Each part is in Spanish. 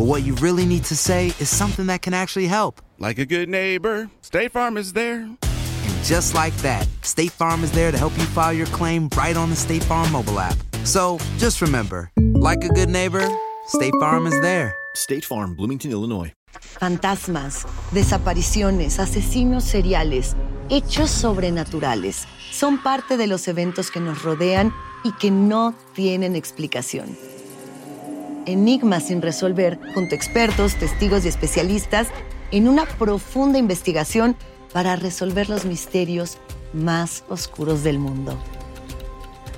but what you really need to say is something that can actually help. Like a good neighbor, State Farm is there. And just like that, State Farm is there to help you file your claim right on the State Farm mobile app. So just remember, like a good neighbor, State Farm is there. State Farm, Bloomington, Illinois. Fantasmas, desapariciones, asesinos seriales, hechos sobrenaturales son parte de los eventos que nos rodean y que no tienen explicación. Enigmas sin resolver junto a expertos, testigos y especialistas en una profunda investigación para resolver los misterios más oscuros del mundo.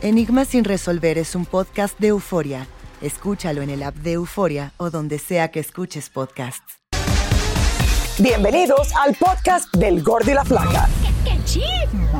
Enigmas sin resolver es un podcast de euforia. Escúchalo en el app de Euforia o donde sea que escuches podcasts. Bienvenidos al podcast del Gordo y la Flaca.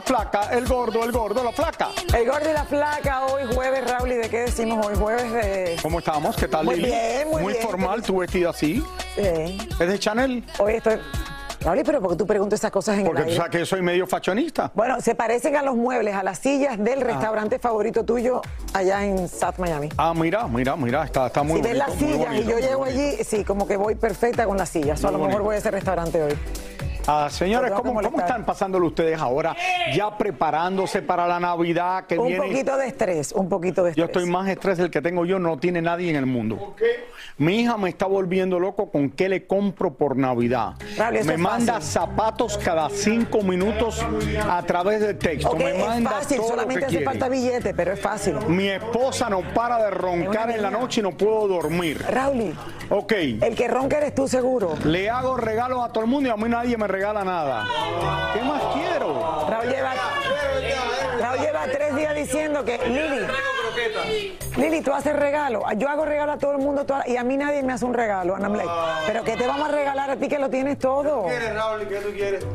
La Flaca, el Gordo, el Gordo, la Flaca. El Gordo y la Flaca, hoy jueves, Raúl, ¿y de qué decimos hoy? Jueves de... ¿Cómo estamos? ¿Qué tal, Muy Lili? bien, muy bien. formal, tu vestida así. Eh, ¿Es de Chanel? hoy estoy... Raúl, pero ¿por qué tú preguntas esas cosas en Porque el tú aire? sabes que yo soy medio fashionista. Bueno, se parecen a los muebles, a las sillas del restaurante favorito tuyo allá en South Miami. Ah, mira, mira, mira, está, está muy si ves bonito. las muy sillas y yo muy llego allí, sí, como que voy perfecta con las sillas. O a Muy lo mejor voy a ese restaurante hoy. Ah, señores, ¿cómo, cómo están pasándolo ustedes ahora? Ya preparándose para la Navidad que Un viene. poquito de estrés, un poquito de Yo estrés. estoy más estrés del que tengo yo, no tiene nadie en el mundo. Mi hija me está volviendo loco con qué le compro por Navidad. Me manda fácil. zapatos cada cinco minutos a través de texto. Ok, me es manda fácil, todo lo solamente que hace quiere. falta billete, pero es fácil. Mi esposa no para de roncar en la noche y no puedo dormir. Raúl, Ok. el que ronca eres tú seguro. Le hago regalos a todo el mundo y a mí nadie me regala nada. ¿Qué más quiero? Raúl lleva, Raúl lleva tres días diciendo que Lili, Lili, tú haces regalo. Yo hago regalo a todo el mundo toda- y a mí nadie me hace un regalo. Like, pero ¿qué te vamos a regalar a ti que lo tienes todo?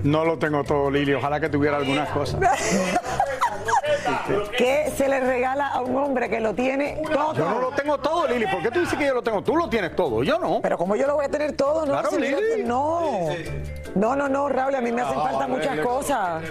No lo tengo todo, Lili. Ojalá que tuviera algunas cosas. ¿Qué se le regala a un hombre que lo tiene todo? Yo no lo tengo todo, Lili. ¿Por qué tú dices que yo lo tengo? Tú lo tienes todo, yo no. Pero como yo lo voy a tener todo, ¿no? Claro, Si Lili. no. No, no, no, Raúl, a mí me hacen Ah, falta muchas cosas.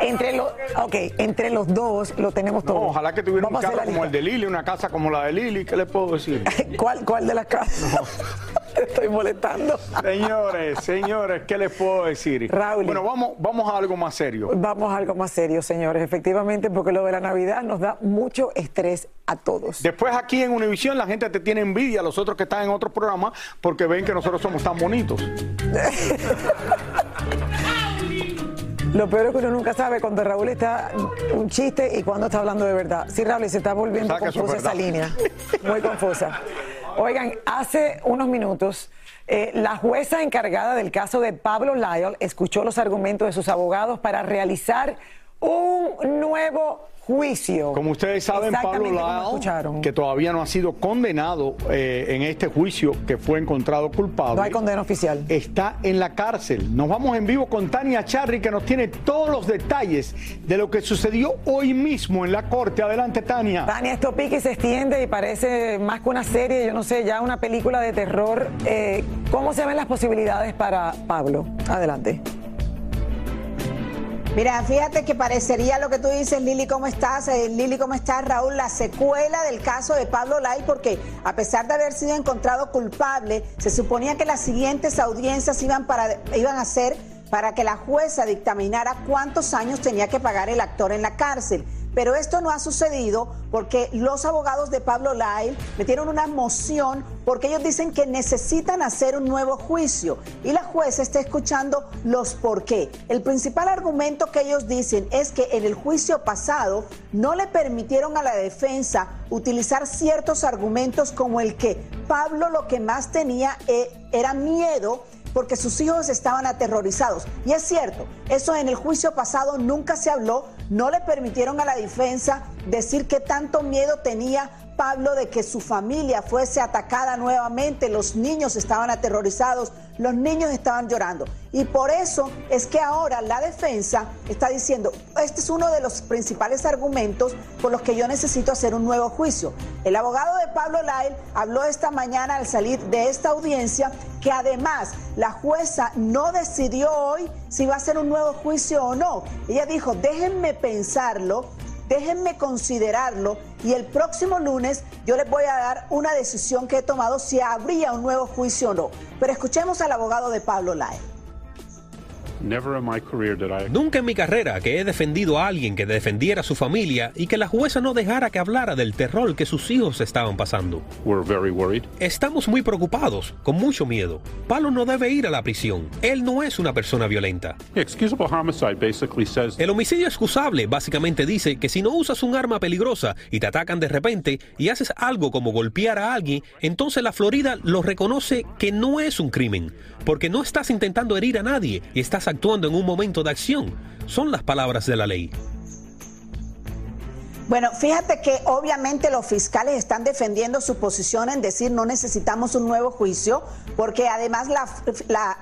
Entre los ok, entre los dos lo tenemos todo. No, ojalá que tuviera Vamos un carro como el de Lili, una casa como la de Lili. ¿Qué le puedo decir? ¿Cuál, ¿Cuál de las casas? Te estoy molestando. señores, señores, ¿qué les puedo decir? Raúl. Bueno, vamos, vamos a algo más serio. Vamos a algo más serio, señores, efectivamente, porque lo de la Navidad nos da mucho estrés a todos. Después aquí en Univisión la gente te tiene envidia, los otros que están en otros programas, porque ven que nosotros somos tan bonitos. Lo peor es que uno nunca sabe cuando Raúl está un chiste y cuando está hablando de verdad. Sí, Raúl, se está volviendo es confusa esa línea. Muy confusa. Oigan, hace unos minutos, eh, la jueza encargada del caso de Pablo Lyle escuchó los argumentos de sus abogados para realizar un nuevo juicio. Como ustedes saben, Pablo escucharon. que todavía no ha sido condenado eh, en este juicio, que fue encontrado culpable. No hay condena oficial. Está en la cárcel. Nos vamos en vivo con Tania Charry, que nos tiene todos los detalles de lo que sucedió hoy mismo en la corte. Adelante, Tania. Tania, esto y se extiende y parece más que una serie, yo no sé, ya una película de terror. Eh, ¿Cómo se ven las posibilidades para Pablo? Adelante. Mira, fíjate que parecería lo que tú dices, Lili, ¿cómo estás? Eh, Lili, ¿cómo estás? Raúl, la secuela del caso de Pablo Lai, porque a pesar de haber sido encontrado culpable, se suponía que las siguientes audiencias iban, para, iban a ser para que la jueza dictaminara cuántos años tenía que pagar el actor en la cárcel. Pero esto no ha sucedido porque los abogados de Pablo Lyle metieron una moción porque ellos dicen que necesitan hacer un nuevo juicio y la jueza está escuchando los por qué. El principal argumento que ellos dicen es que en el juicio pasado no le permitieron a la defensa utilizar ciertos argumentos como el que Pablo lo que más tenía eh, era miedo porque sus hijos estaban aterrorizados. Y es cierto, eso en el juicio pasado nunca se habló, no le permitieron a la defensa decir qué tanto miedo tenía Pablo de que su familia fuese atacada nuevamente, los niños estaban aterrorizados, los niños estaban llorando. Y por eso es que ahora la defensa está diciendo, este es uno de los principales argumentos por los que yo necesito hacer un nuevo juicio. El abogado de Pablo Lyle habló esta mañana al salir de esta audiencia que además la jueza no decidió hoy si va a hacer un nuevo juicio o no. Ella dijo, déjenme pensarlo déjenme considerarlo y el próximo lunes yo les voy a dar una decisión que he tomado si habría un nuevo juicio o no. Pero escuchemos al abogado de Pablo Lai. Nunca en mi carrera que he defendido a alguien que defendiera a su familia y que la jueza no dejara que hablara del terror que sus hijos estaban pasando. Estamos muy preocupados, con mucho miedo. Pablo no debe ir a la prisión. Él no es una persona violenta. El homicidio excusable básicamente dice que si no usas un arma peligrosa y te atacan de repente y haces algo como golpear a alguien, entonces la Florida lo reconoce que no es un crimen, porque no estás intentando herir a nadie y estás actuando en un momento de acción. Son las palabras de la ley. Bueno, fíjate que obviamente los fiscales están defendiendo su posición en decir no necesitamos un nuevo juicio, porque además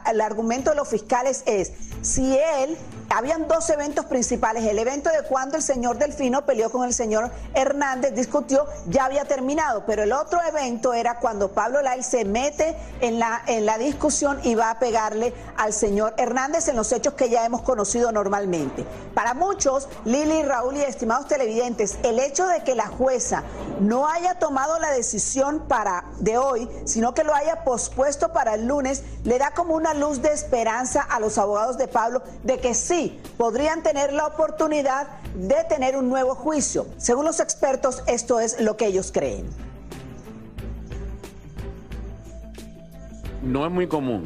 el argumento de los fiscales es, si él, habían dos eventos principales, el evento de cuando el señor Delfino peleó con el señor Hernández, discutió, ya había terminado, pero el otro evento era cuando Pablo Lai se mete en la, en la discusión y va a pegarle al señor Hernández en los hechos que ya hemos conocido normalmente. Para muchos, Lili, Raúl y estimados televidentes, el hecho de que la jueza no haya tomado la decisión para de hoy, sino que lo haya pospuesto para el lunes, le da como una luz de esperanza a los abogados de Pablo de que sí podrían tener la oportunidad de tener un nuevo juicio. Según los expertos, esto es lo que ellos creen. No es muy común.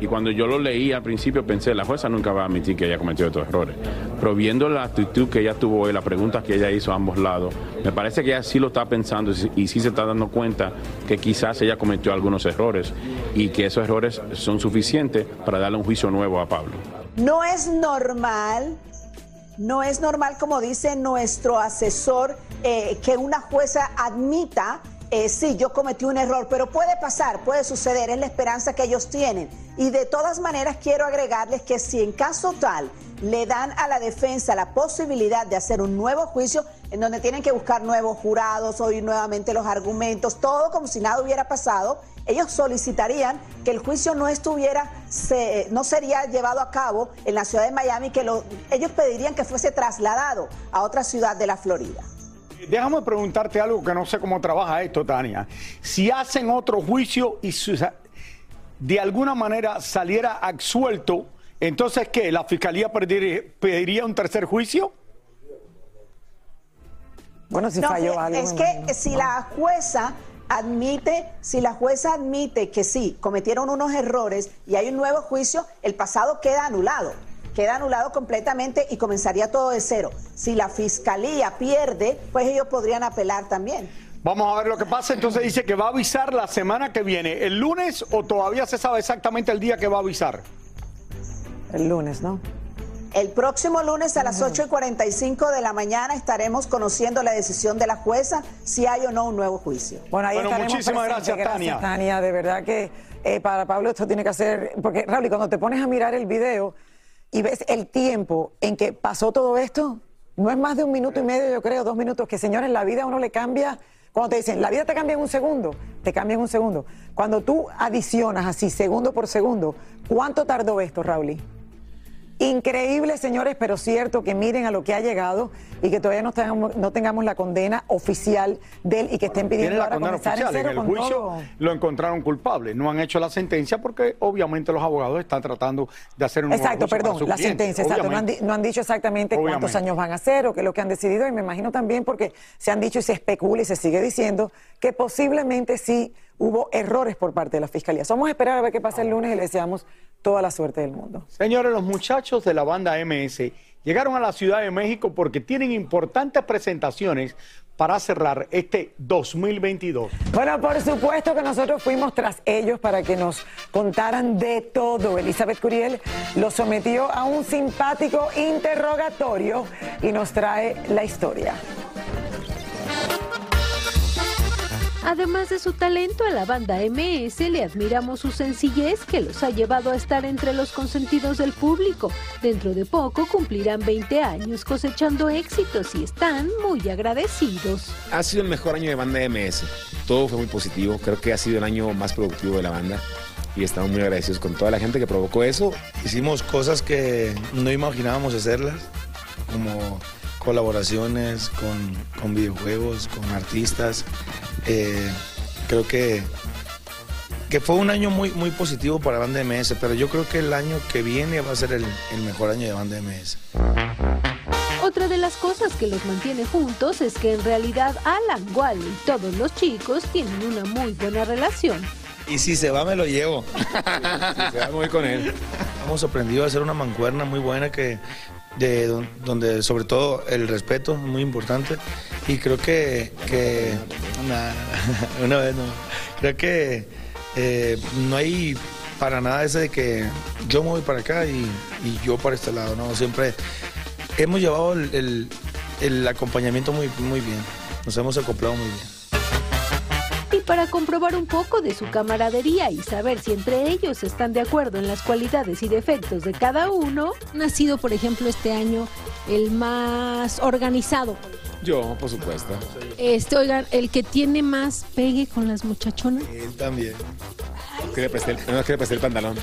Y cuando yo lo leí al principio pensé, la jueza nunca va a admitir que ella cometió estos errores. Pero viendo la actitud que ella tuvo y las preguntas que ella hizo a ambos lados, me parece que ella sí lo está pensando y sí se está dando cuenta que quizás ella cometió algunos errores y que esos errores son suficientes para darle un juicio nuevo a Pablo. No es normal, no es normal, como dice nuestro asesor, eh, que una jueza admita eh, sí, yo cometí un error, pero puede pasar, puede suceder, es la esperanza que ellos tienen. Y de todas maneras quiero agregarles que si en caso tal le dan a la defensa la posibilidad de hacer un nuevo juicio en donde tienen que buscar nuevos jurados, oír nuevamente los argumentos, todo como si nada hubiera pasado, ellos solicitarían que el juicio no estuviera, se, no sería llevado a cabo en la ciudad de Miami, que lo, ellos pedirían que fuese trasladado a otra ciudad de la Florida. Déjame preguntarte algo que no sé cómo trabaja esto, Tania. Si hacen otro juicio y su- de alguna manera saliera absuelto, entonces ¿qué? ¿La fiscalía pediría, pediría un tercer juicio? Bueno, si No, falló algo. Es que imagino. si la jueza admite, si la jueza admite que sí, cometieron unos errores y hay un nuevo juicio, el pasado queda anulado. Queda anulado completamente y comenzaría todo de cero. Si la fiscalía pierde, pues ellos podrían apelar también. Vamos a ver lo que pasa. Entonces dice que va a avisar la semana que viene, el lunes o todavía se sabe exactamente el día que va a avisar. El lunes, ¿no? El próximo lunes a las 8 y 45 de la mañana estaremos conociendo la decisión de la jueza si hay o no un nuevo juicio. Bueno, ahí estaremos muchísimas presentes. gracias, Tania. Tania, de verdad que eh, para Pablo esto tiene que hacer, porque Raúl, y cuando te pones a mirar el video y ves el tiempo en que pasó todo esto, no es más de un minuto y medio, yo creo, dos minutos, que señores, la vida a uno le cambia. Cuando te dicen, la vida te cambia en un segundo, te cambia en un segundo. Cuando tú adicionas así, segundo por segundo, ¿cuánto tardó esto, Raúl? Increíble, señores, pero cierto que miren a lo que ha llegado y que todavía no tengamos, no tengamos la condena oficial de él y que estén pidiendo la ahora condena comenzar en oficial. En cero el juicio todo. lo encontraron culpable. No han hecho la sentencia porque obviamente los abogados están tratando de hacer un Exacto, perdón, la cliente, sentencia, exacto. No han, no dicho exactamente cuántos años van a hacer o qué es lo que han decidido. Y me imagino también porque se han dicho y se especula y se sigue diciendo que posiblemente sí hubo errores por parte de la fiscalía. Vamos a esperar a ver qué pasa el lunes y le deseamos toda la suerte del mundo. Señores, los muchachos de la banda MS llegaron a la Ciudad de México porque tienen importantes presentaciones para cerrar este 2022. Bueno, por supuesto que nosotros fuimos tras ellos para que nos contaran de todo. Elizabeth Curiel los sometió a un simpático interrogatorio y nos trae la historia. Además de su talento a la banda MS, le admiramos su sencillez que los ha llevado a estar entre los consentidos del público. Dentro de poco cumplirán 20 años cosechando éxitos y están muy agradecidos. Ha sido el mejor año de banda MS. Todo fue muy positivo. Creo que ha sido el año más productivo de la banda. Y estamos muy agradecidos con toda la gente que provocó eso. Hicimos cosas que no imaginábamos hacerlas, como colaboraciones con, con videojuegos, con artistas. Eh, creo que, que fue un año muy, muy positivo para Banda MS, pero yo creo que el año que viene va a ser el, el mejor año de Banda MS. Otra de las cosas que los mantiene juntos es que en realidad Alan, Wally y todos los chicos tienen una muy buena relación. Y si se va, me lo llevo. se va, muy con él. Hemos aprendido a hacer una mancuerna muy buena que de don- donde sobre todo el respeto es muy importante. Y creo que, que una vez no creo que eh, no hay para nada ese de que yo me voy para acá y, y yo para este lado no siempre hemos llevado el, el- el acompañamiento muy muy bien. Nos hemos acoplado muy bien Y para comprobar un poco de su camaradería y saber si entre ellos están de acuerdo en las cualidades y defectos de cada uno, ha sido, por ejemplo, este año el más organizado. Yo, por supuesto. Este, oigan, el que tiene más pegue con las muchachonas. él también no, que le presté el pantalón.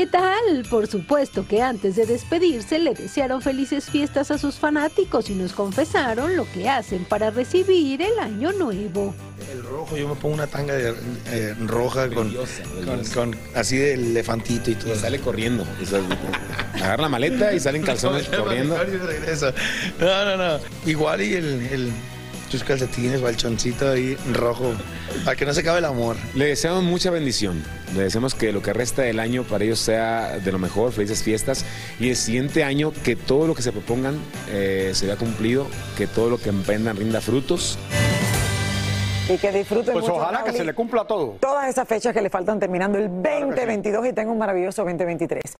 ¿Qué tal? Por supuesto que antes de despedirse le desearon felices fiestas a sus fanáticos y nos confesaron lo que hacen para recibir el año nuevo. el rojo yo me pongo una tanga de, eh, roja con, con, con- así de elefantito y todo sale corriendo agarra la maleta y salen calzones corriendo Y regresa. No, no, no. Igual y el, el tus calcetines o el choncito ahí rojo. Para que no se acabe el amor. Le deseamos mucha bendición. Le deseamos que lo que resta del año para ellos sea de lo mejor, felices fiestas. Y el siguiente año que todo lo que se propongan eh, se vea cumplido, que todo lo que emprendan rinda frutos. Y que disfruten Pues mucho, ojalá que se le cumpla todo. Todas esas fechas que le faltan terminando el 2022 y tenga un maravilloso 2023.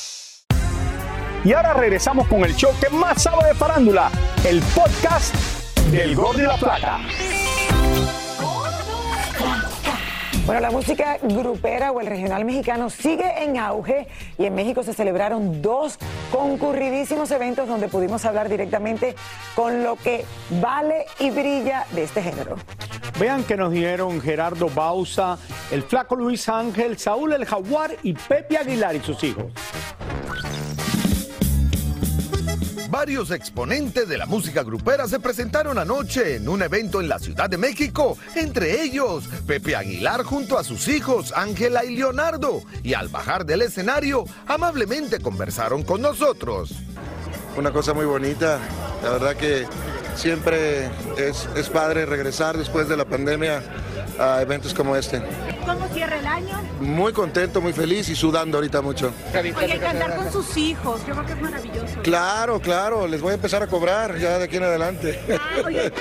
Y ahora regresamos con el show que más sabe de farándula, el podcast del Gol de la Plata. Bueno, la música grupera o el regional mexicano sigue en auge y en México se celebraron dos concurridísimos eventos donde pudimos hablar directamente con lo que vale y brilla de este género. Vean que nos dieron Gerardo Bausa, el flaco Luis Ángel, Saúl el Jaguar y Pepe Aguilar y sus hijos. Varios exponentes de la música grupera se presentaron anoche en un evento en la Ciudad de México, entre ellos Pepe Aguilar junto a sus hijos Ángela y Leonardo, y al bajar del escenario amablemente conversaron con nosotros. Una cosa muy bonita, la verdad que siempre es, es padre regresar después de la pandemia a eventos como este. ¿Cómo cierra el año? Muy contento, muy feliz y sudando ahorita mucho. Oye, cantar con sus hijos, yo creo que es maravilloso. Claro, claro, les voy a empezar a cobrar ya de aquí en adelante.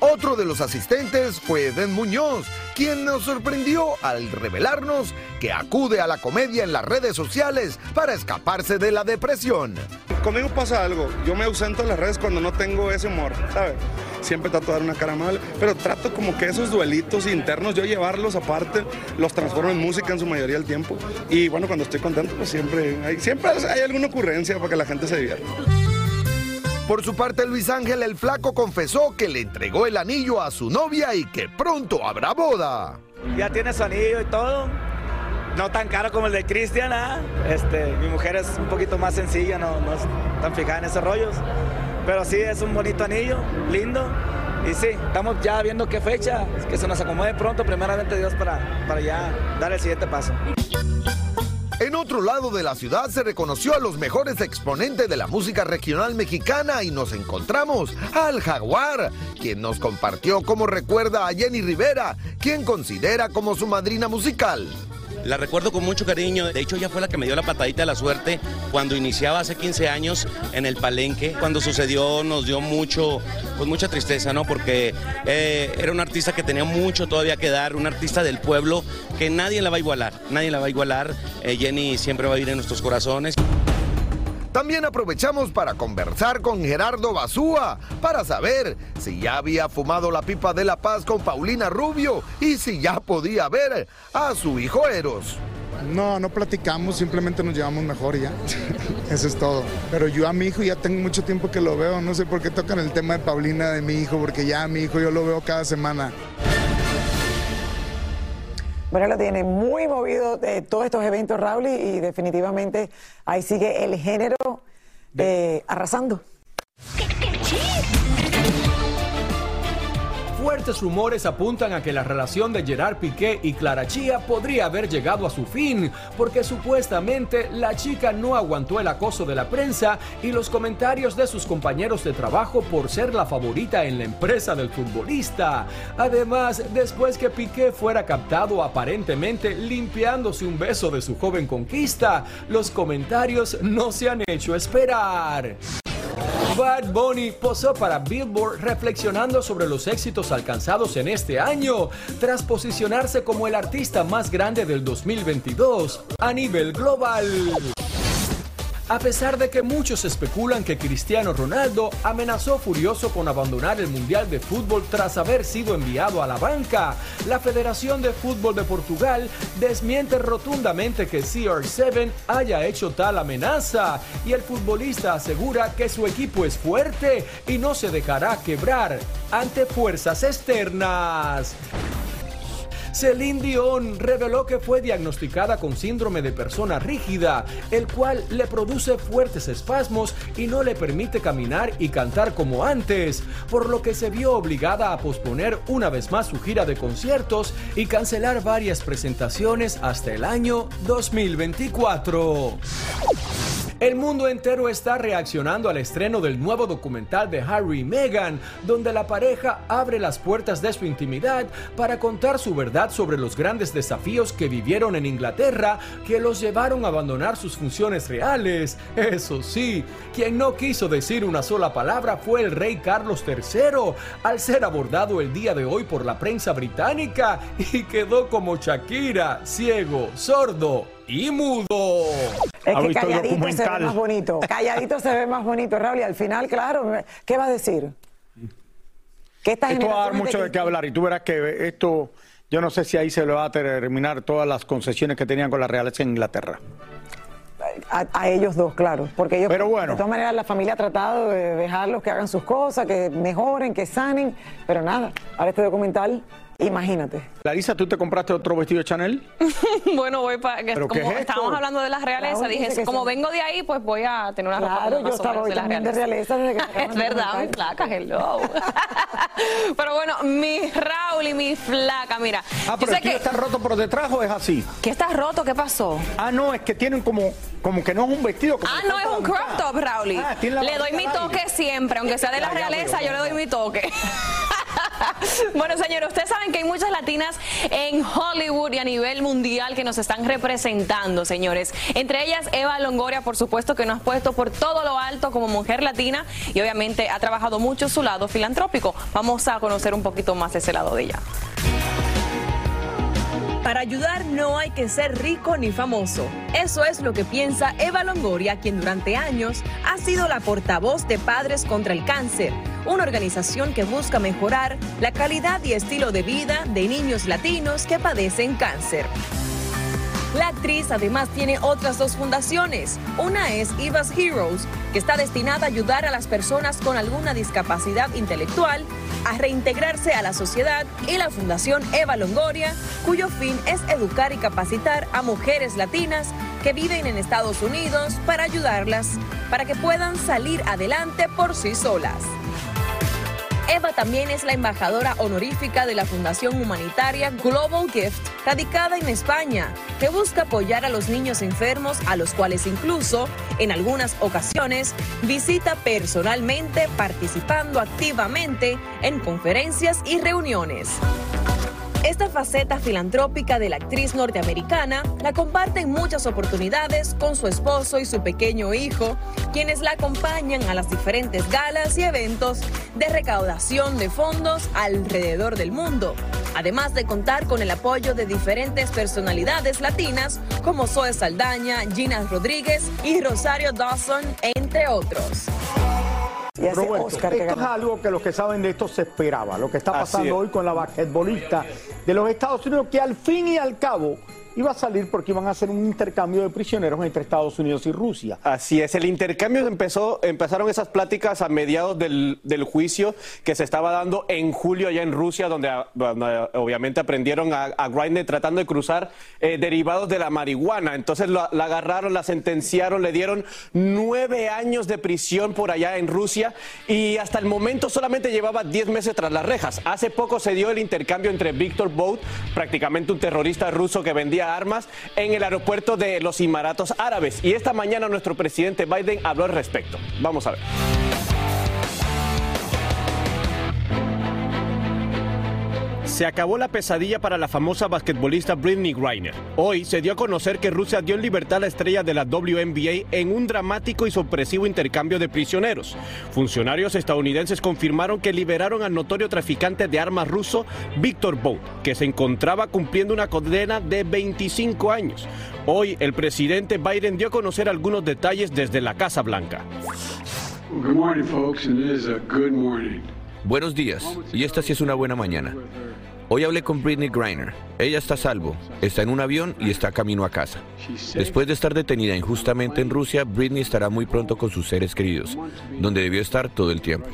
Otro de los asistentes fue Eden Muñoz, quien nos sorprendió al revelarnos que acude a la comedia en las redes sociales para escaparse de la depresión. Conmigo pasa algo, yo me ausento en las redes cuando no tengo ese humor, ¿sabes? Siempre trato de dar una cara mal, pero trato como que esos duelitos internos, yo llevarlos aparte, los transformo en música en su mayoría del tiempo. Y bueno, cuando estoy contento, pues siempre hay, siempre hay alguna ocurrencia para que la gente se divierta. Por su parte, Luis Ángel el Flaco confesó que le entregó el anillo a su novia y que pronto habrá boda. Ya tiene su anillo y todo. No tan caro como el de Cristian, ¿ah? Este, mi mujer es un poquito más sencilla, no, no es tan fijada en esos rollos. Pero sí, es un bonito anillo, lindo. Y sí, estamos ya viendo qué fecha, que se nos acomode pronto, primeramente Dios, para, para ya dar el siguiente paso. En otro lado de la ciudad se reconoció a los mejores exponentes de la música regional mexicana y nos encontramos al Jaguar, quien nos compartió cómo recuerda a Jenny Rivera, quien considera como su madrina musical. La recuerdo con mucho cariño. De hecho, ella fue la que me dio la patadita de la suerte cuando iniciaba hace 15 años en el Palenque. Cuando sucedió nos dio mucho, pues mucha tristeza, ¿no? Porque eh, era un artista que tenía mucho todavía que dar, un artista del pueblo que nadie la va a igualar. Nadie la va a igualar. Eh, Jenny siempre va a vivir en nuestros corazones. También aprovechamos para conversar con Gerardo Basúa para saber si ya había fumado la pipa de la paz con Paulina Rubio y si ya podía ver a su hijo Eros. No, no platicamos, simplemente nos llevamos mejor ya. Eso es todo. Pero yo a mi hijo ya tengo mucho tiempo que lo veo. No sé por qué tocan el tema de Paulina de mi hijo, porque ya a mi hijo yo lo veo cada semana. Bueno, lo tiene muy movido de todos estos eventos, Raúl, y, y definitivamente ahí sigue el género eh, arrasando. Fuertes rumores apuntan a que la relación de Gerard Piqué y Clara Chía podría haber llegado a su fin, porque supuestamente la chica no aguantó el acoso de la prensa y los comentarios de sus compañeros de trabajo por ser la favorita en la empresa del futbolista. Además, después que Piqué fuera captado aparentemente limpiándose un beso de su joven conquista, los comentarios no se han hecho esperar. Bad Bunny posó para Billboard reflexionando sobre los éxitos alcanzados en este año, tras posicionarse como el artista más grande del 2022 a nivel global. A pesar de que muchos especulan que Cristiano Ronaldo amenazó furioso con abandonar el Mundial de Fútbol tras haber sido enviado a la banca, la Federación de Fútbol de Portugal desmiente rotundamente que CR7 haya hecho tal amenaza y el futbolista asegura que su equipo es fuerte y no se dejará quebrar ante fuerzas externas. Celine Dion reveló que fue diagnosticada con síndrome de persona rígida, el cual le produce fuertes espasmos y no le permite caminar y cantar como antes, por lo que se vio obligada a posponer una vez más su gira de conciertos y cancelar varias presentaciones hasta el año 2024. El mundo entero está reaccionando al estreno del nuevo documental de Harry y Meghan, donde la pareja abre las puertas de su intimidad para contar su verdad sobre los grandes desafíos que vivieron en Inglaterra que los llevaron a abandonar sus funciones reales. Eso sí, quien no quiso decir una sola palabra fue el rey Carlos III, al ser abordado el día de hoy por la prensa británica y quedó como Shakira, ciego, sordo y mudo. Es que calladito se ve más bonito. Calladito se ve más bonito, Raúl. Y al final, claro, ¿qué va a decir? Que esta esto va a dar mucho de qué hablar y tú verás que esto, yo no sé si ahí se le va a terminar todas las concesiones que tenían con la realeza en Inglaterra. A, ellos dos, claro. Porque ellos, pero bueno. de todas maneras, la familia ha tratado de dejarlos que hagan sus cosas, que mejoren, que sanen, pero nada. Ahora este documental Imagínate. Larisa, ¿tú te compraste otro vestido de Chanel? bueno, voy para. Como estábamos hablando de la realeza, dije, como vengo de ahí, pues voy a tener una claro, ropa yo estaba de la realeza. de realeza desde que Es verdad, mi flaca, hello. pero bueno, mi Raúl y mi flaca, mira. Ah, pero que... está roto por detrás o es así? ¿Qué está roto? ¿Qué pasó? Ah, no, es que tienen como, como que no es un vestido. ah, no, es un crop top, Raúl. Ah, le doy mi toque siempre, aunque sea de la realeza, yo le doy mi toque. bueno, señores, ustedes saben que hay muchas latinas en Hollywood y a nivel mundial que nos están representando, señores. Entre ellas, Eva Longoria, por supuesto, que nos ha puesto por todo lo alto como mujer latina y obviamente ha trabajado mucho su lado filantrópico. Vamos a conocer un poquito más ese lado de ella. Para ayudar no hay que ser rico ni famoso. Eso es lo que piensa Eva Longoria, quien durante años ha sido la portavoz de Padres contra el Cáncer, una organización que busca mejorar la calidad y estilo de vida de niños latinos que padecen cáncer. La actriz además tiene otras dos fundaciones. Una es Eva's Heroes, que está destinada a ayudar a las personas con alguna discapacidad intelectual a reintegrarse a la sociedad, y la Fundación Eva Longoria, cuyo fin es educar y capacitar a mujeres latinas que viven en Estados Unidos para ayudarlas para que puedan salir adelante por sí solas. Eva también es la embajadora honorífica de la Fundación Humanitaria Global Gift, radicada en España, que busca apoyar a los niños enfermos, a los cuales incluso, en algunas ocasiones, visita personalmente participando activamente en conferencias y reuniones. Esta faceta filantrópica de la actriz norteamericana la comparte en muchas oportunidades con su esposo y su pequeño hijo, quienes la acompañan a las diferentes galas y eventos de recaudación de fondos alrededor del mundo, además de contar con el apoyo de diferentes personalidades latinas como Zoe Saldaña, Gina Rodríguez y Rosario Dawson, entre otros. Roberto, esto es algo que los que saben de esto se esperaba, lo que está pasando hoy con la basquetbolista de los Estados Unidos, que al fin y al cabo iba a salir porque iban a hacer un intercambio de prisioneros entre Estados Unidos y Rusia. Así es, el intercambio empezó, empezaron esas pláticas a mediados del, juicio que se estaba dando en julio allá en Rusia, donde, obviamente aprendieron a, a tratando de cruzar eh, derivados de la marihuana. Entonces la, agarraron, la sentenciaron, le dieron nueve años de prisión por allá en Rusia y hasta el momento solamente llevaba diez meses tras las rejas. Hace poco se dio el intercambio entre Víctor Bout, prácticamente un terrorista ruso que vendía armas en el aeropuerto de los Emiratos Árabes. Y esta mañana nuestro presidente Biden habló al respecto. Vamos a ver. Se acabó la pesadilla para la famosa basquetbolista Britney Griner. Hoy se dio a conocer que Rusia dio en libertad a la estrella de la WNBA en un dramático y sorpresivo intercambio de prisioneros. Funcionarios estadounidenses confirmaron que liberaron al notorio traficante de armas ruso Víctor Bout, que se encontraba cumpliendo una condena de 25 años. Hoy el presidente Biden dio a conocer algunos detalles desde la Casa Blanca. Buenos días, y esta sí es una buena mañana. Hoy hablé con Britney Griner. Ella está a salvo, está en un avión y está camino a casa. Después de estar detenida injustamente en Rusia, Britney estará muy pronto con sus seres queridos, donde debió estar todo el tiempo.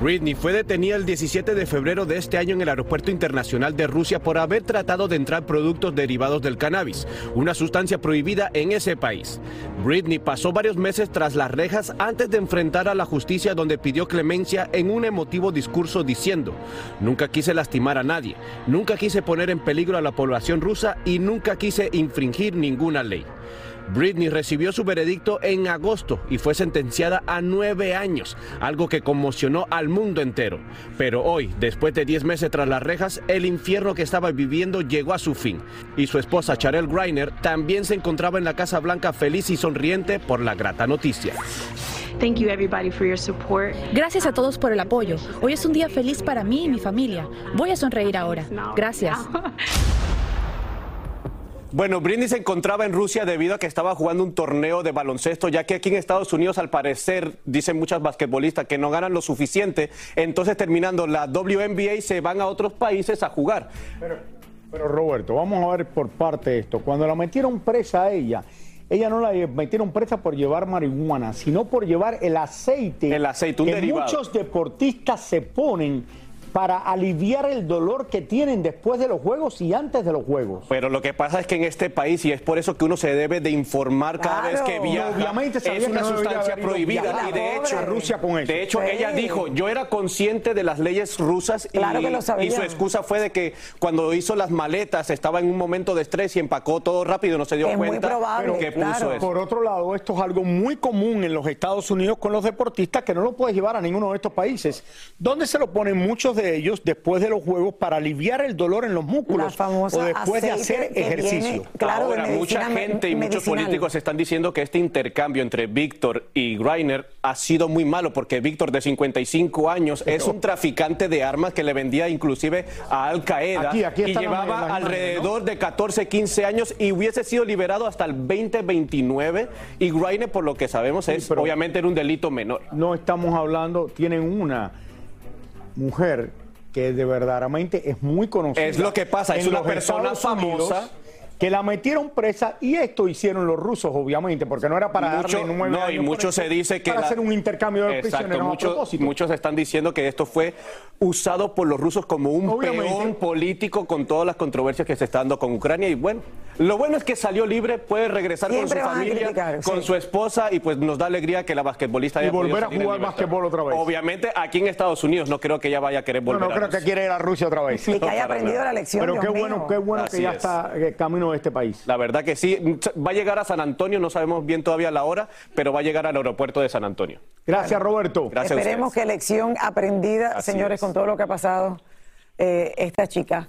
Britney fue detenida el 17 de febrero de este año en el Aeropuerto Internacional de Rusia por haber tratado de entrar productos derivados del cannabis, una sustancia prohibida en ese país. Britney pasó varios meses tras las rejas antes de enfrentar a la justicia donde pidió clemencia en un emotivo discurso diciendo, nunca quise lastimar a nadie, nunca quise poner en peligro a la población rusa y nunca quise infringir ninguna ley. Britney recibió su veredicto en agosto y fue sentenciada a nueve años, algo que conmocionó al mundo entero. Pero hoy, después de diez meses tras las rejas, el infierno que estaba viviendo llegó a su fin. Y su esposa Charel Greiner también se encontraba en la Casa Blanca feliz y sonriente por la grata noticia. Gracias a todos por el apoyo. Hoy es un día feliz para mí y mi familia. Voy a sonreír ahora. Gracias. Bueno, Britney se encontraba en Rusia debido a que estaba jugando un torneo de baloncesto, ya que aquí en Estados Unidos, al parecer, dicen muchas basquetbolistas que no ganan lo suficiente. Entonces, terminando la WNBA, se van a otros países a jugar. Pero, pero Roberto, vamos a ver por parte esto. Cuando la metieron presa a ella, ella no la metieron presa por llevar marihuana, sino por llevar el aceite. El aceite, un que derivado. muchos deportistas se ponen para aliviar el dolor que tienen después de los juegos y antes de los juegos. Pero lo que pasa es que en este país, y es por eso que uno se debe de informar cada vez que viaja, obviamente sabía es que una no sustancia prohibida. Y de hecho, Rusia con eso. de hecho Sí. ella dijo, yo era consciente de las leyes rusas y, Claro que lo sabía. y su excusa fue de que cuando hizo las maletas estaba en un momento de estrés y empacó todo rápido y no se dio Es muy cuenta probable, que puso claro. eso. Por otro lado, esto es algo muy común en los Estados Unidos con los deportistas que no lo puedes llevar a ninguno de estos países. ¿Dónde se lo ponen muchos de ellos después de los juegos para aliviar el dolor en los músculos o después de hacer ejercicio? viene, claro, de Ahora, mucha gente y muchos políticos están diciendo que este intercambio entre Víctor y Greiner ha sido muy malo porque Víctor de 55 años es un traficante de armas que le vendía inclusive a Al Qaeda Aquí- aquí y llevaba alrededor de 14, 15 años y hubiese sido liberado hasta el 2029 y Greiner por lo que sabemos es obviamente era un delito menor. No estamos hablando, tienen una mujer que de verdaderamente es muy conocida. Es lo que pasa, es una persona Estados Unidos, famosa. Que la metieron presa y esto hicieron los rusos, obviamente, porque no era para Mucho- darle nueve no, y mucho se dice que para la- hacer un intercambio de Exacto, prisioneros a muchos, propósito. muchos están diciendo que esto fue usado por los rusos como un Obviamente. peón político con todas las controversias que se están dando con Ucrania y bueno, lo bueno es que salió libre, puede regresar Siempre con su familia, criticar, con sí. su esposa y pues nos da alegría que la basquetbolista Y haya podido volver a jugar basquetbol otra vez. Obviamente aquí en Estados Unidos no creo que ella vaya a querer No, volver no a creo que quiere ir a Rusia otra vez. Y que haya aprendido nada. la lección. Pero Dios qué mío. bueno, qué bueno Así que ya es. está eh, camino de este país. La verdad que sí, va a llegar a San Antonio, no sabemos bien todavía la hora, pero va a llegar al aeropuerto de San Antonio. Gracias, Roberto. Gracias a Esperemos que lección aprendida, Así señores, es. con todo lo que ha pasado eh, esta chica.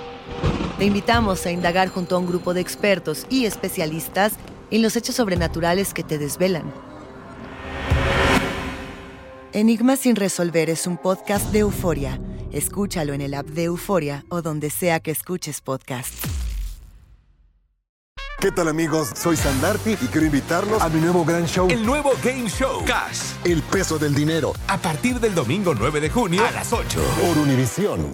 Te invitamos a indagar junto a un grupo de expertos y especialistas en los hechos sobrenaturales que te desvelan. Enigma sin resolver es un podcast de euforia. Escúchalo en el app de Euforia o donde sea que escuches podcast. ¿Qué tal amigos? Soy Sandarti y quiero invitarlos a mi nuevo gran show. El nuevo Game Show Cash. El peso del dinero. A partir del domingo 9 de junio a las 8. Por Univisión.